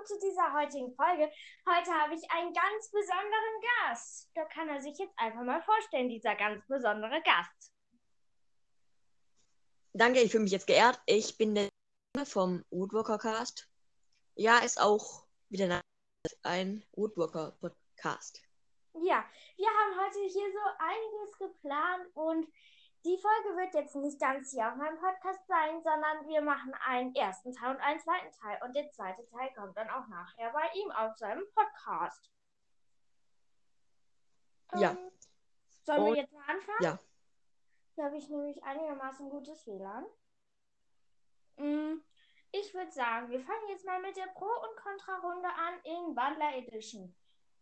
willkommen zu dieser heutigen Folge. Heute habe ich einen ganz besonderen Gast. Da kann er sich jetzt einfach mal vorstellen, dieser ganz besondere Gast. Danke, ich fühle mich jetzt geehrt. Ich bin der vom Woodwalker Cast. Ja, ist auch wieder ein Woodwalker Podcast. Ja, wir haben heute hier so einiges geplant und die Folge wird jetzt nicht ganz hier auf meinem Podcast sein, sondern wir machen einen ersten Teil und einen zweiten Teil. Und der zweite Teil kommt dann auch nachher bei ihm auf seinem Podcast. Ja. Ähm, sollen Und- wir jetzt mal anfangen? Ja. Hier habe ich nämlich einigermaßen gutes WLAN. Mm, Ich würde sagen, wir fangen jetzt mal mit der Pro- und Kontra-Runde an in Bundler Edition.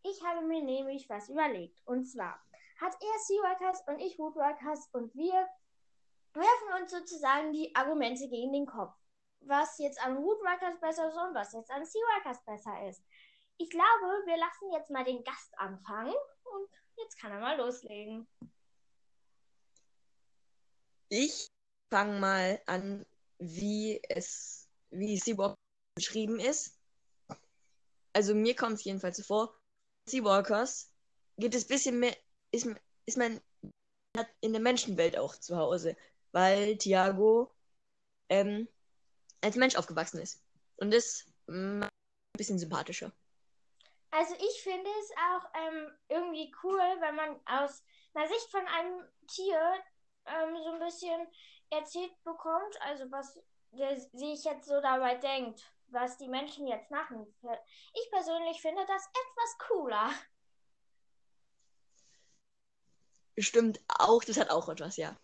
Ich habe mir nämlich was überlegt. Und zwar hat er Seaworkers und ich Woodworkers und wir werfen uns sozusagen die Argumente gegen den Kopf. Was jetzt an Woodworkers besser ist und was jetzt an Seaworkers besser ist. Ich glaube, wir lassen jetzt mal den Gast anfangen und jetzt kann er mal loslegen. Ich fange mal an, wie es, wie Seawalker beschrieben ist. Also mir kommt es jedenfalls so vor, Seawalkers geht es ein bisschen mehr, ist, ist man in der Menschenwelt auch zu Hause, weil Thiago ähm, als Mensch aufgewachsen ist. Und das mm, ein bisschen sympathischer. Also ich finde es auch ähm, irgendwie cool, wenn man aus einer Sicht von einem Tier ähm, so ein bisschen erzählt bekommt, also was der sich jetzt so dabei denkt, was die Menschen jetzt machen. Ich persönlich finde das etwas cooler. Stimmt auch, das hat auch etwas, ja.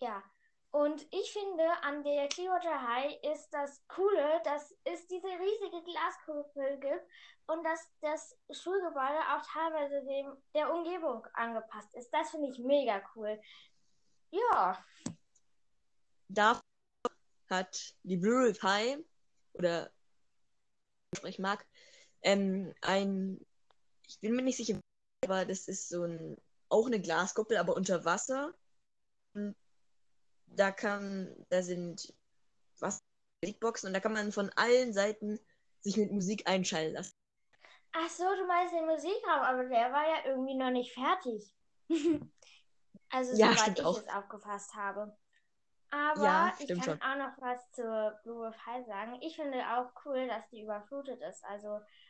Ja. Und ich finde, an der Clearwater High ist das Coole, dass es diese riesige Glaskuppel gibt und dass das Schulgebäude auch teilweise dem, der Umgebung angepasst ist. Das finde ich mega cool. Ja, Dafür hat die Blue Reef High, oder ich mag, ähm, ein, ich bin mir nicht sicher, aber das ist so ein, auch eine Glaskuppel, aber unter Wasser. Und da kann, da sind Musikboxen und da kann man von allen Seiten sich mit Musik einschalten lassen. Ach so, du meinst den Musikraum, aber der war ja irgendwie noch nicht fertig. also, Ja, soweit ich auch. es aufgefasst habe. Aber Ja, ich kann schon. auch noch was zur Blue High sagen. Ich finde auch cool, dass die überflutet ist. Also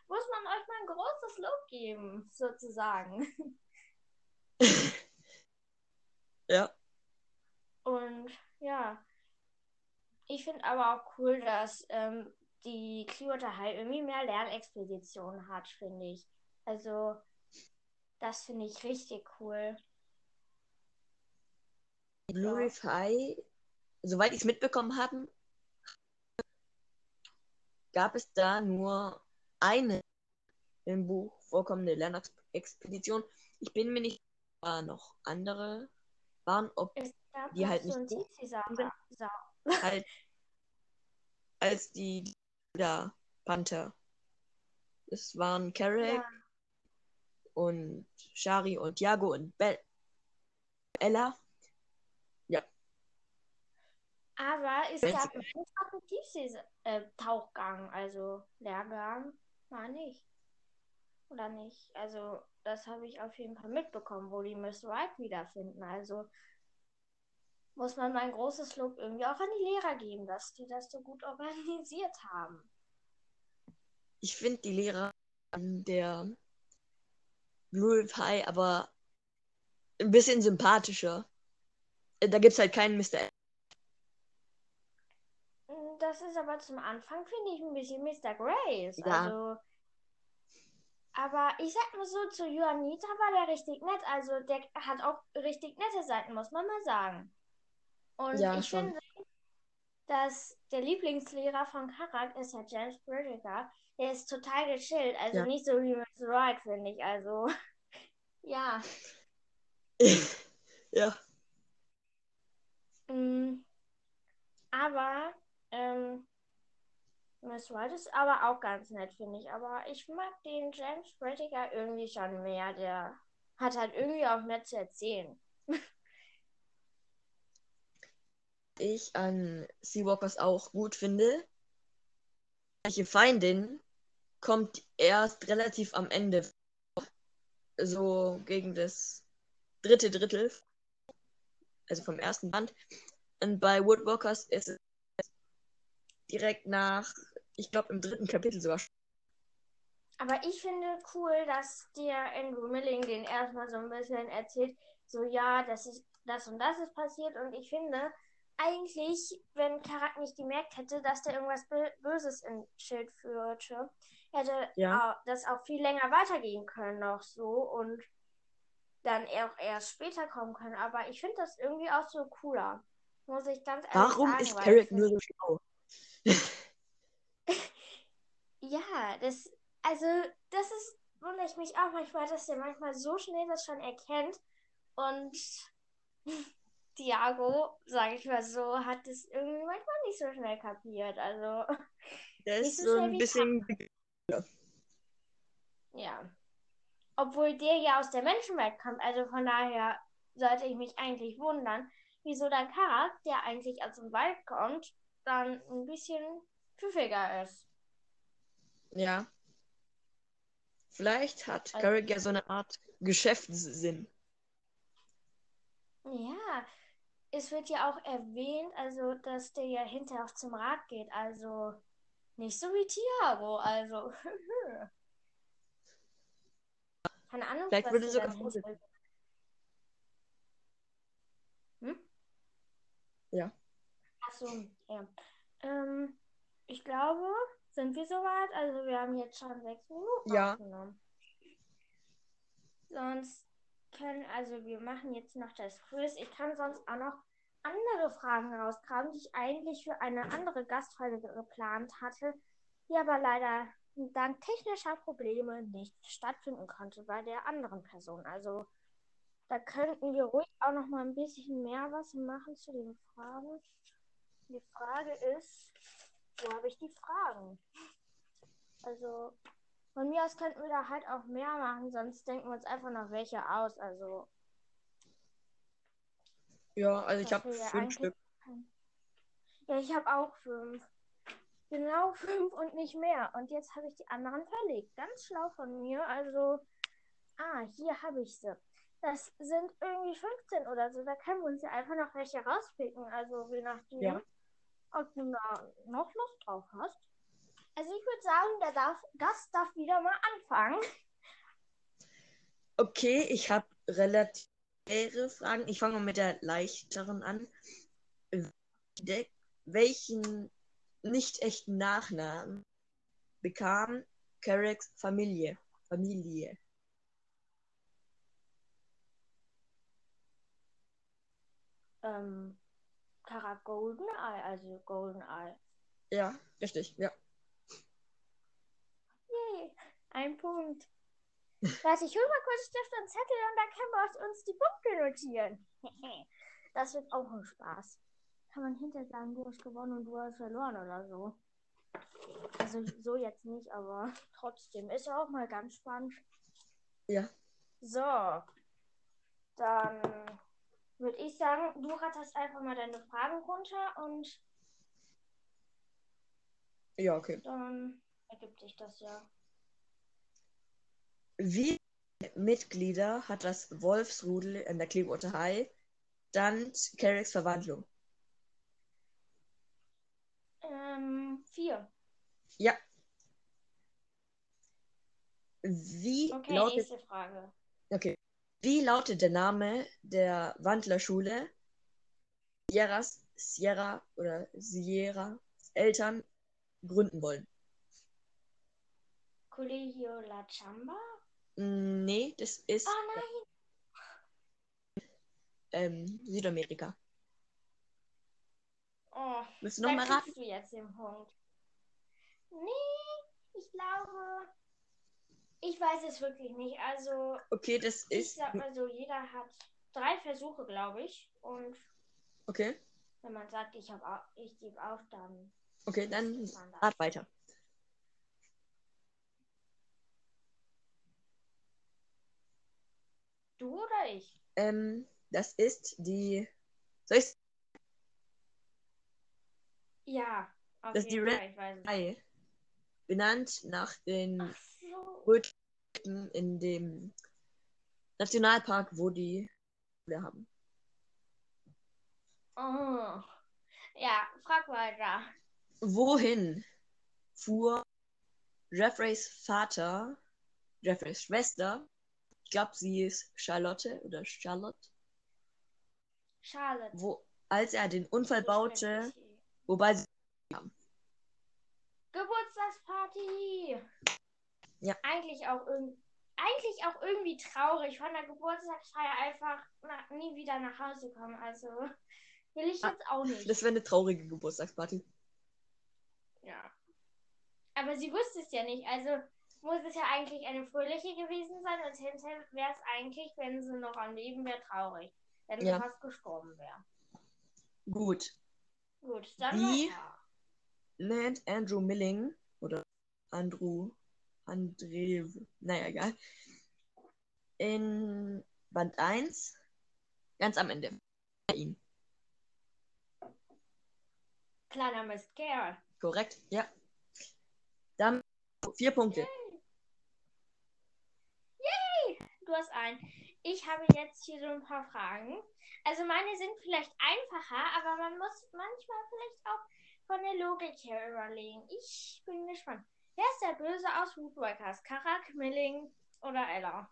muss man euch mal ein großes Lob geben, sozusagen. Ja. Und ja, ich finde aber auch cool, dass ähm, die Clearwater High irgendwie mehr Lernexpeditionen hat, finde ich. Also, das finde ich richtig cool. Die Blue. Reef High, soweit ich es mitbekommen habe, gab es da nur eine im Buch vorkommende Lernexpedition. Ich bin mir nicht war noch andere waren, ob Die halt nicht halt als die da Panther. Es waren Carrick Ja. und Shari und Thiago und Be Ella. Aber es gab auch einen Tiefseetauchgang, also Lehrgang war nicht. Oder nicht? Also, das habe ich auf jeden Fall mitbekommen, wo die Miss Wright wiederfinden. Also muss man mal ein großes Lob irgendwie auch an die Lehrer geben, dass die das so gut organisiert haben. Ich finde die Lehrer an der Blue High aber ein bisschen sympathischer. Da gibt's halt keinen Mr. Mm, Das ist aber zum Anfang, finde ich, ein bisschen Mr. Grace. Ja. Also. Aber ich sag mal so, zu Juanita war der richtig nett. Also der hat auch richtig nette Seiten, muss man mal sagen. Und Ja, ich schon. finde, dass der Lieblingslehrer von Karak ist ja James Bridger. Der ist total gechillt. Also Ja. nicht so wie Miss Wright, finde ich. Also, ja. ja. Mm, Aber, ähm, Miss White ist aber auch ganz nett, finde ich. Aber ich mag den James Bridger irgendwie schon mehr. Der hat halt irgendwie auch mehr zu erzählen. Ich an Seawalkers auch gut finde. Welche Feindin kommt erst relativ am Ende. So gegen das dritte Drittel. Also vom ersten Band. Und bei Woodwalkers ist es direkt nach, ich glaube, im dritten Kapitel sogar. Aber ich finde cool, dass dir Andrew Milling den erstmal so ein bisschen erzählt, so ja, das ist das und das ist passiert und ich finde eigentlich, wenn Karak nicht gemerkt hätte, dass der irgendwas Böses im Schild führte, hätte Ja. das auch viel länger weitergehen können noch so und dann auch erst später kommen können. Aber ich finde das irgendwie auch so cooler. Muss ich ganz ehrlich Warum sagen. ist weil Carrick ich nur so schlau? Ja, das, also, das ist, wundere ich mich auch manchmal, dass der manchmal so schnell das schon erkennt. Und Thiago, sage ich mal so, hat es irgendwie manchmal nicht so schnell kapiert. Also, Der ist so so ein bisschen. ja. Obwohl der ja aus der Menschenwelt kommt. Also von daher sollte ich mich eigentlich wundern, wieso dann Karak, der eigentlich aus dem Wald kommt, dann ein bisschen pfiffiger ist. Ja. Vielleicht hat Also- Carrick ja so eine Art Geschäftssinn. Ja, es wird ja auch erwähnt, also dass der ja hinterher auch zum Rat geht, also nicht so wie Thiago, also keine Ahnung, Vielleicht was würde sogar dann Hm? Ja. Ach so, ja. Ähm, ich glaube, sind wir soweit? Also wir haben jetzt schon sechs Minuten Ja. aufgenommen. Sonst können, also wir machen jetzt noch das Quiz. Ich kann sonst auch noch andere Fragen rauskramen, die ich eigentlich für eine andere Gastfolge geplant hatte, die aber leider dank technischer Probleme nicht stattfinden konnte bei der anderen Person. Also da könnten wir ruhig auch noch mal ein bisschen mehr was machen zu den Fragen. Die Frage ist, wo habe ich die Fragen? Also von mir aus könnten wir da halt auch mehr machen, sonst denken wir uns einfach noch welche aus. Also Ja, also ich habe fünf Stück. ja, ich habe auch fünf. Genau fünf und nicht mehr. Und jetzt habe ich die anderen verlegt. Ganz schlau von mir. Also, ah, hier habe ich sie. Das sind irgendwie 15 oder so. Da können wir uns ja einfach noch welche rauspicken. Also, je nachdem, Ja. Ob du da noch Lust drauf hast. Also, ich würde sagen, der darf, Gast darf wieder mal anfangen. Okay, ich habe relativ schwere Fragen. Ich fange mal mit der leichteren an. Welchen nicht echten Nachnamen bekam Carracks Familie? Familie. Ähm, Kara Goldeneye, also Goldeneye. Ja, richtig, ja. Yay, ein Punkt. Warte, ich hol mal kurz Stift und Zettel und dann können wir uns die Punkte notieren. Das wird auch ein Spaß. Kann man hinterher sagen, du hast gewonnen und du hast verloren oder so. Also so jetzt nicht, aber trotzdem ist ja auch mal ganz spannend. Ja. So, dann würde ich sagen, du ratterst einfach mal deine Fragen runter und Ja, okay. dann ergibt sich das ja. Wie viele Mitglieder hat das Wolfsrudel in der Clearwater High dank Carracks Verwandlung? Ähm, vier. Ja. Wie Okay, lautet nächste Frage. Okay. Wie lautet der Name der Wandlerschule? Sierras, Sierra oder Sierra Eltern gründen wollen? Colegio La Chamba? Mm, Nee, das ist Oh nein! ähm, Südamerika. Oh, Willst du noch dann mal kriegst raten? du jetzt den Punkt. Nee, ich glaube. Ich weiß es wirklich nicht. Also, Okay, das ich ist. sag mal so, jeder hat drei Versuche, glaube ich. Und Okay, wenn man sagt, ich, hab ich gebe auf, dann. okay, dann rat weiter. Du oder ich? Ähm, das ist die. Soll ich Ja, auf Das ist die Red ich benannt nach den Ach. Röten in dem Nationalpark, wo die wir haben. Oh. Ja, frag weiter. Wohin fuhr Jeffreys Vater, Jeffreys Schwester, ich glaube, sie ist Charlotte oder Charlotte, Charlotte. wo, als er den Unfall baute, wobei sie Geburtstagsparty. Ja. Eigentlich auch irgendwie. Eigentlich auch irgendwie traurig von der Geburtstagsfeier einfach nach, nie wieder nach Hause kommen. Also will ich Ah, jetzt auch nicht. Das wäre eine traurige Geburtstagsparty. Ja. Aber sie wusste es ja nicht. Also muss es ja eigentlich eine fröhliche gewesen sein. Und hinterher wäre es eigentlich, wenn sie noch am Leben wäre, traurig. Wenn sie Ja. fast gestorben wäre. Gut. Gut, dann Wie? Lernt Andrew Milling oder Andrew André, naja, egal. In Band 1, ganz am Ende. Bei ihm. Kleiner Mist Kerl. Korrekt? Ja. Dann vier Punkte. Du hast einen. Ich habe jetzt hier so ein paar Fragen. Also meine sind vielleicht einfacher, aber man muss manchmal vielleicht auch von der Logik her überlegen. Ich bin gespannt. Wer ist der Böse aus Woodwalkers? Karak, Milling oder Ella?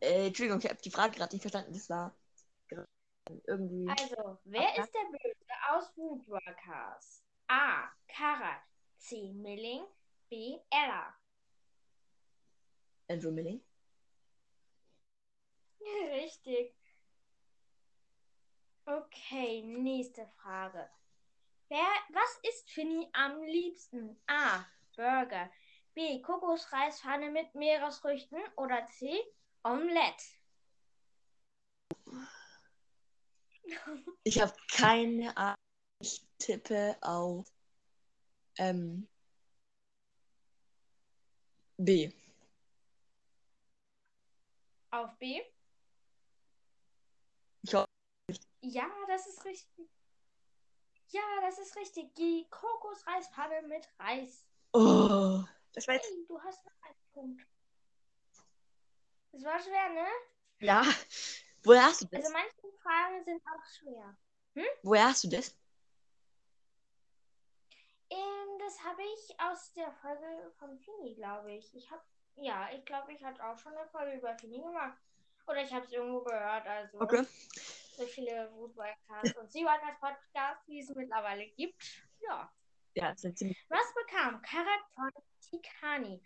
Äh, Entschuldigung, ich habe die Frage gerade nicht verstanden. Das war irgendwie. Also, wer ist der Böse aus Woodwalkers? A. Karak. C. Milling. B. Ella. Andrew Milling. Richtig. Okay, nächste Frage. Wer, was isst Finny am liebsten? A. Burger. B. Kokosreispfanne mit Meeresfrüchten. Oder C. Omelette. Ich habe keine Ahnung. Ich tippe auf ähm, B. Auf B? Ich hoffe, Ja, das ist richtig. Ja, das ist richtig. Die Kokosreispfanne mit Reis. oh, das war jetzt. Hey, du hast noch einen Punkt. Das war schwer, ne? Ja. Woher hast du das? Also manche Fragen sind auch schwer. Woher hast du das? Ähm, das habe ich aus der Folge von Fini, glaube ich. Ich habe, ja, ich glaube, ich hatte auch schon eine Folge über Fini gemacht. Oder ich habe es irgendwo gehört. Also Okay. So viele Footballcasts und Seawalkers Podcasts, wie es mittlerweile gibt. Ja. Ja, das sind ziemlich. Was bekam Karak von Tikani?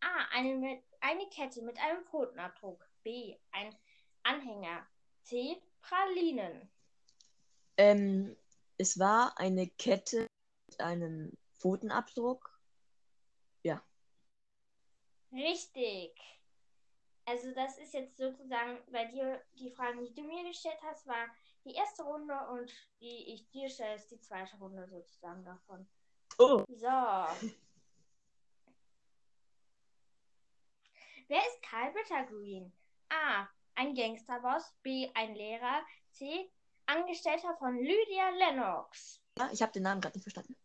A. Eine, mit, eine Kette mit einem Pfotenabdruck. B. Ein Anhänger. C. Pralinen. Ähm, es war eine Kette mit einem Pfotenabdruck. Richtig. Also das ist jetzt sozusagen bei dir, die Fragen, die du mir gestellt hast, war die erste Runde und die ich dir stelle, ist die zweite Runde sozusagen davon. Oh. So. Wer ist Karl Bittergreen? A. Ein Gangsterboss. B. Ein Lehrer. C. Angestellter von Lydia Lennox. Ja, ich habe den Namen gerade nicht verstanden.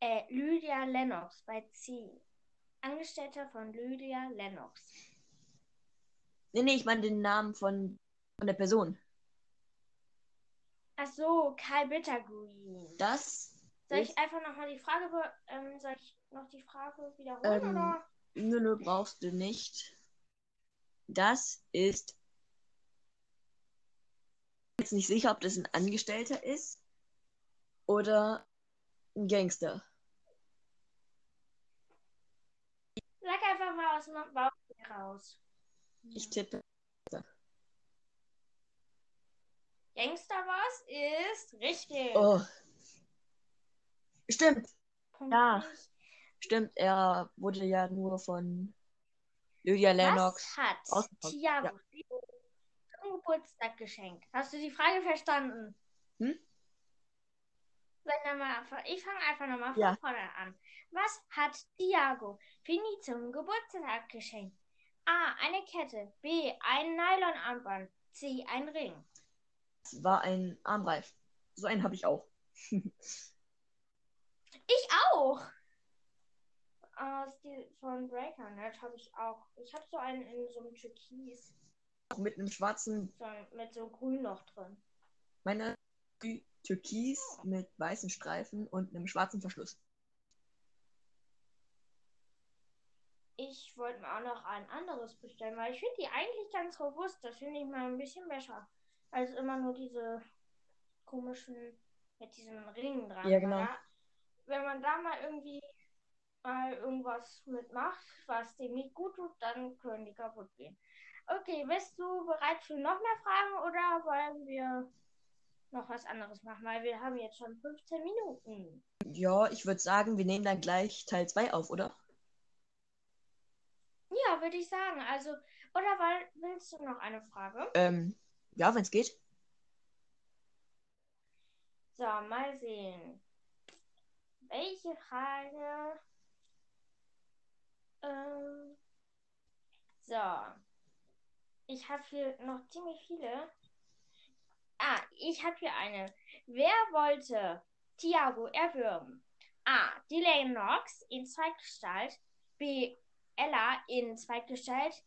Äh, Lydia Lennox bei C. Angestellter von Lydia Lennox. Nee, nee, ich meine den Namen von, von der Person. Ach so, Karl Bittergreen. Das Soll ich einfach nochmal die Frage, ähm, soll ich noch die Frage wiederholen Ähm, oder? Nö, nö, brauchst du nicht. Das ist. Ich bin jetzt nicht sicher, ob das ein Angestellter ist oder ein Gangster. Sag einfach mal aus dem Bauch raus. Ich tippe. Gangster was ist richtig. Oh. Stimmt, Punkt ja. nicht. stimmt. Er wurde ja nur von Lydia Lennox. Was hat ausgepackt, Thiago zum Geburtstag geschenkt? Hast du die Frage verstanden? Hm? Ich fange einfach nochmal von Ja. vorne an. Was hat Thiago Fini zum Geburtstag geschenkt? A. Eine Kette. B. Ein Nylonarmband. C. Ein Ring. Das war ein Armreif. So einen habe ich auch. Ich auch. Aus die, von BreakerNet habe ich auch. Ich habe so einen in so einem Türkis. Mit einem schwarzen, So, mit so grün noch drin. meine Türkis mit weißen Streifen und einem schwarzen Verschluss. Ich wollte mir auch noch ein anderes bestellen, weil ich finde die eigentlich ganz robust. Das finde ich mal ein bisschen besser. Als immer nur diese komischen mit diesen Ringen dran. Ja, genau. Wenn man da mal irgendwie mal irgendwas mitmacht, was dem nicht gut tut, dann können die kaputt gehen. Okay, bist du bereit für noch mehr Fragen oder wollen wir noch was anderes machen? Weil wir haben jetzt schon 15 Minuten. Ja, ich würde sagen, wir nehmen dann gleich Teil 2 auf, oder? Ja, würde ich sagen. Also, oder weil, willst du noch eine Frage? Ähm, ja, wenn es geht. So, mal sehen. Welche Frage? Ähm, so. Ich habe hier noch ziemlich viele. Ah, ich habe hier eine. Wer wollte Thiago erwürgen? A. Delay Knox in Zweitgestalt. B. Ella in Zweitgestalt.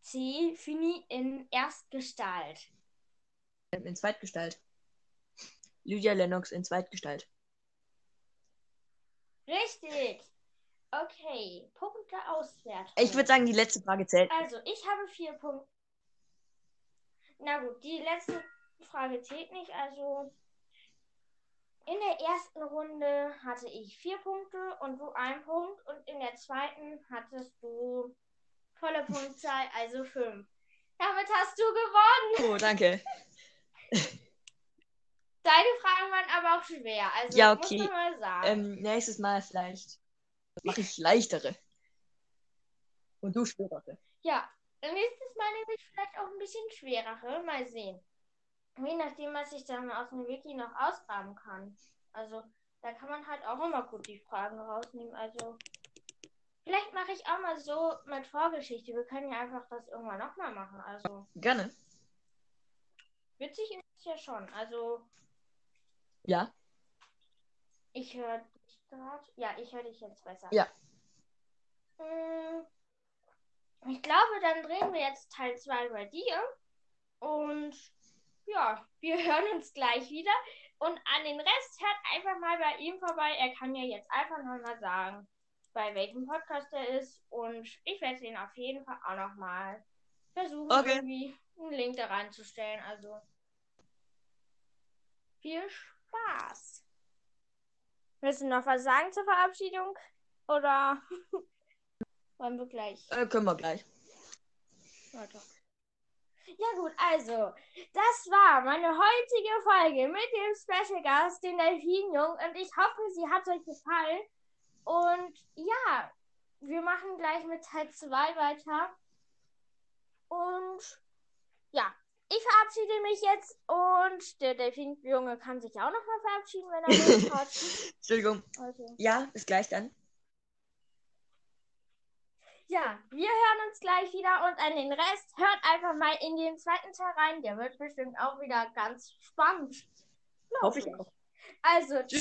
C. Fini in Erstgestalt. In Zweitgestalt. Lydia Lennox in Zweitgestalt. Richtig. Okay, Punkte auswerten. Ich würde sagen, die letzte Frage zählt. Also, ich habe vier Punkte. Na gut, die letzte Frage zählt nicht. Also, in der ersten Runde hatte ich vier Punkte und du einen Punkt. Und in der zweiten hattest du volle Punktzahl, also fünf. Damit hast du gewonnen. Oh, danke. Deine Fragen waren aber auch schwer. Also, Ja, muss okay. man mal sagen. Ähm, nächstes Mal vielleicht mache ich leichtere. Und du schwerere. Ja, nächstes Mal nehme ich vielleicht auch ein bisschen schwerere. Mal sehen. Je nachdem, was ich dann aus dem Wiki noch ausgraben kann. Also, da kann man halt auch immer gut die Fragen rausnehmen. Also, vielleicht mache ich auch mal so mit Vorgeschichte. Wir können ja einfach das irgendwann nochmal machen. Also, Gerne. witzig ist es ja schon. Also, Ja. ich höre dich gerade. Ja, ich höre dich jetzt besser. Ja. Ich glaube, dann drehen wir jetzt Teil 2 bei dir. Und ja, wir hören uns gleich wieder. Und an den Rest hört einfach mal bei ihm vorbei. Er kann ja jetzt einfach nochmal sagen, bei welchem Podcast er ist. Und ich werde ihn auf jeden Fall auch nochmal versuchen, Okay. irgendwie einen Link da reinzustellen. Also viel Spaß. Willst du noch was sagen zur Verabschiedung? Oder wollen wir gleich Äh, können wir gleich. Weiter? Ja gut, also, das war meine heutige Folge mit dem Special Gast, den Delfinjung. Und ich hoffe, sie hat euch gefallen. Und ja, wir machen gleich mit Teil 2 weiter. Und ja, ich verabschiede mich jetzt. Und der Delfinjunge kann sich auch nochmal verabschieden, wenn er Lust hat. Entschuldigung. Also. Ja, bis gleich dann. Ja, wir hören uns gleich wieder und an den Rest hört einfach mal in den zweiten Teil rein. Der wird bestimmt auch wieder ganz spannend. Hoffe ich auch. Also, Tschüss.